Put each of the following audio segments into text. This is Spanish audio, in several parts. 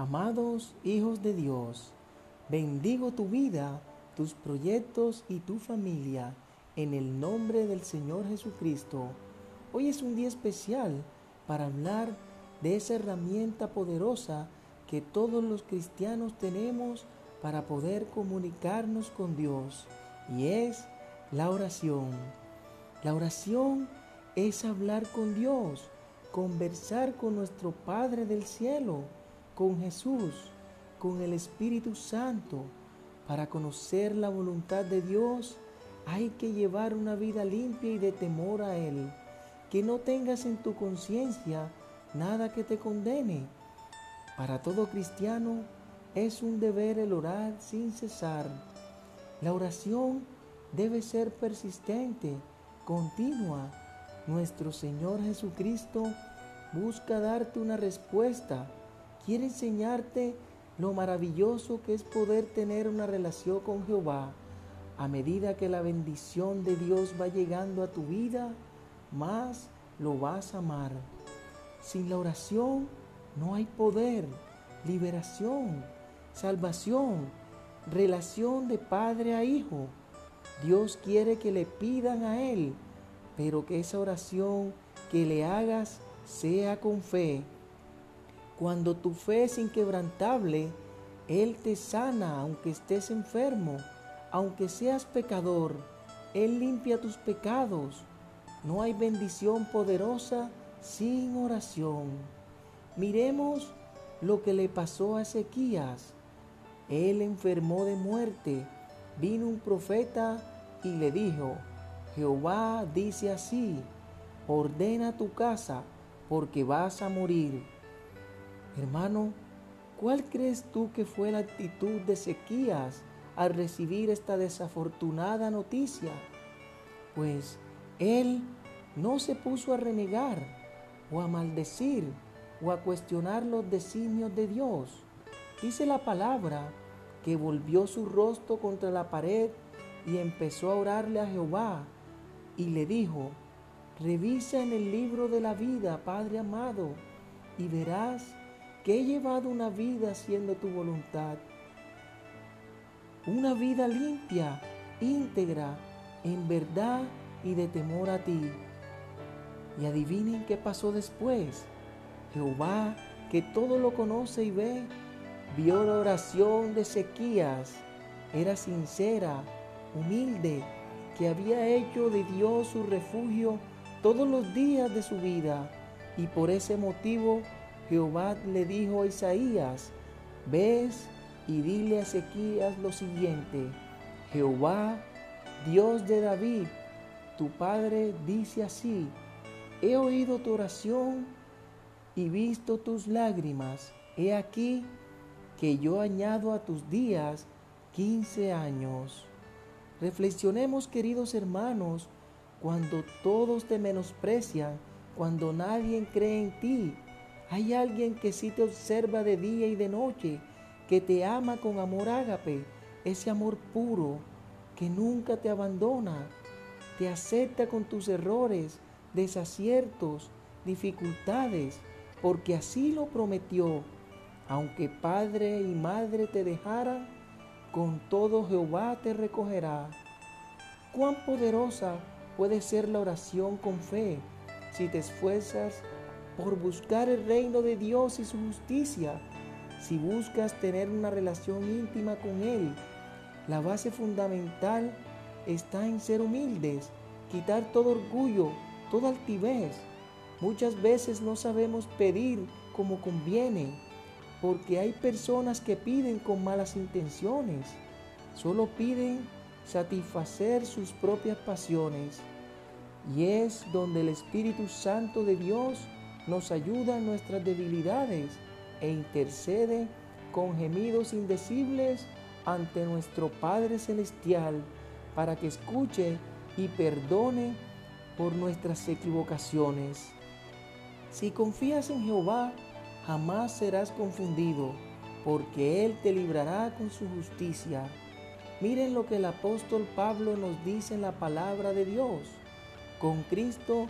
Amados hijos de Dios, bendigo tu vida, tus proyectos y tu familia en el nombre del Señor Jesucristo. Hoy es un día especial para hablar de esa herramienta poderosa que todos los cristianos tenemos para poder comunicarnos con Dios y es la oración. La oración es hablar con Dios, conversar con nuestro Padre del cielo, con Jesús, con el Espíritu Santo. Para conocer la voluntad de Dios hay que llevar una vida limpia y de temor a Él. Que no tengas en tu conciencia nada que te condene. Para todo cristiano es un deber el orar sin cesar. La oración debe ser persistente, continua. Nuestro Señor Jesucristo busca darte una respuesta. Quiere enseñarte lo maravilloso que es poder tener una relación con Jehová. A medida que la bendición de Dios va llegando a tu vida, más lo vas a amar. Sin la oración no hay poder, liberación, salvación, relación de padre a hijo. Dios quiere que le pidan a Él, pero que esa oración que le hagas sea con fe. Cuando tu fe es inquebrantable, Él te sana aunque estés enfermo, aunque seas pecador. Él limpia tus pecados. No hay bendición poderosa sin oración. Miremos lo que le pasó a Ezequías. Él enfermó de muerte. Vino un profeta y le dijo, Jehová dice así, ordena tu casa porque vas a morir. Hermano, ¿cuál crees tú que fue la actitud de Ezequías al recibir esta desafortunada noticia? Pues él no se puso a renegar o a maldecir o a cuestionar los designios de Dios. Dice la palabra que volvió su rostro contra la pared y empezó a orarle a Jehová y le dijo, revisa en el libro de la vida, Padre amado, y verás que he llevado una vida haciendo tu voluntad. Una vida limpia, íntegra, en verdad y de temor a ti. Y adivinen qué pasó después. Jehová, que todo lo conoce y ve, vio la oración de Ezequías. Era sincera, humilde, que había hecho de Dios su refugio todos los días de su vida. Y por ese motivo Jehová le dijo a Isaías, ves y dile a Ezequías lo siguiente, Jehová, Dios de David, tu padre dice así, he oído tu oración y visto tus lágrimas. He aquí que yo añado a tus días quince años. Reflexionemos, queridos hermanos, cuando todos te menosprecian, cuando nadie cree en ti. Hay alguien que sí te observa de día y de noche, que te ama con amor ágape, ese amor puro, que nunca te abandona, te acepta con tus errores, desaciertos, dificultades, porque así lo prometió. Aunque padre y madre te dejaran, con todo Jehová te recogerá. Cuán poderosa puede ser la oración con fe si te esfuerzas por buscar el reino de Dios y su justicia, si buscas tener una relación íntima con Él. La base fundamental está en ser humildes, quitar todo orgullo, toda altivez. Muchas veces no sabemos pedir como conviene, porque hay personas que piden con malas intenciones. Solo piden satisfacer sus propias pasiones. Y es donde el Espíritu Santo de Dios nos ayuda en nuestras debilidades e intercede con gemidos indecibles ante nuestro Padre Celestial para que escuche y perdone por nuestras equivocaciones. Si confías en Jehová, jamás serás confundido, porque Él te librará con su justicia. Miren lo que el apóstol Pablo nos dice en la palabra de Dios. Con Cristo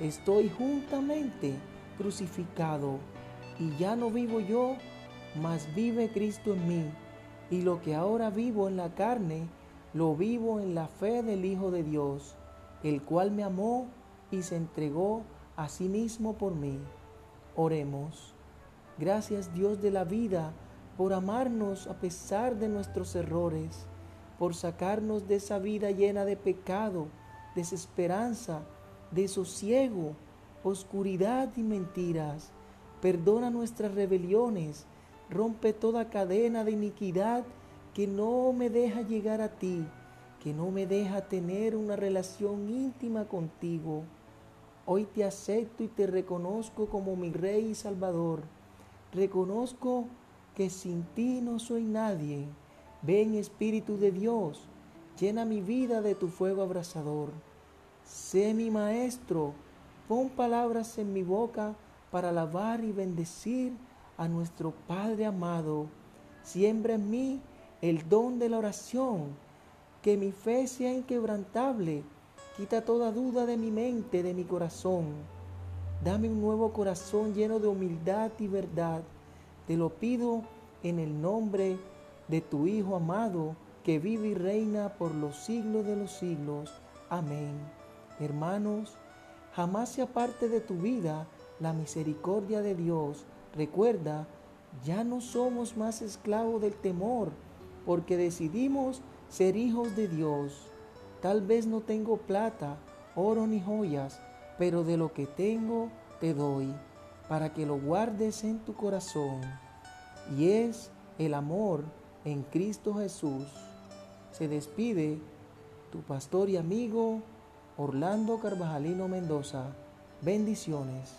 estoy juntamente crucificado, y ya no vivo yo, mas vive Cristo en mí, y lo que ahora vivo en la carne, lo vivo en la fe del Hijo de Dios, el cual me amó y se entregó a sí mismo por mí. Oremos. Gracias Dios de la vida por amarnos a pesar de nuestros errores, por sacarnos de esa vida llena de pecado, desesperanza, desosiego, oscuridad y mentiras. Perdona nuestras rebeliones, rompe toda cadena de iniquidad que no me deja llegar a ti, que no me deja tener una relación íntima contigo. Hoy te acepto y te reconozco como mi Rey y Salvador. Reconozco que sin ti no soy nadie. Ven Espíritu de Dios, llena mi vida de tu fuego abrasador. Sé mi Maestro, pon palabras en mi boca para alabar y bendecir a nuestro Padre amado. Siembra en mí el don de la oración, que mi fe sea inquebrantable. Quita toda duda de mi mente, de mi corazón. Dame un nuevo corazón lleno de humildad y verdad. Te lo pido en el nombre de tu Hijo amado, que vive y reina por los siglos de los siglos. Amén. Hermanos, jamás se aparte de tu vida la misericordia de Dios. Recuerda, ya no somos más esclavos del temor, porque decidimos ser hijos de Dios. Tal vez no tengo plata, oro ni joyas, pero de lo que tengo te doy, para que lo guardes en tu corazón. Y es el amor en Cristo Jesús. Se despide tu pastor y amigo Orlando Carvajalino Mendoza. Bendiciones.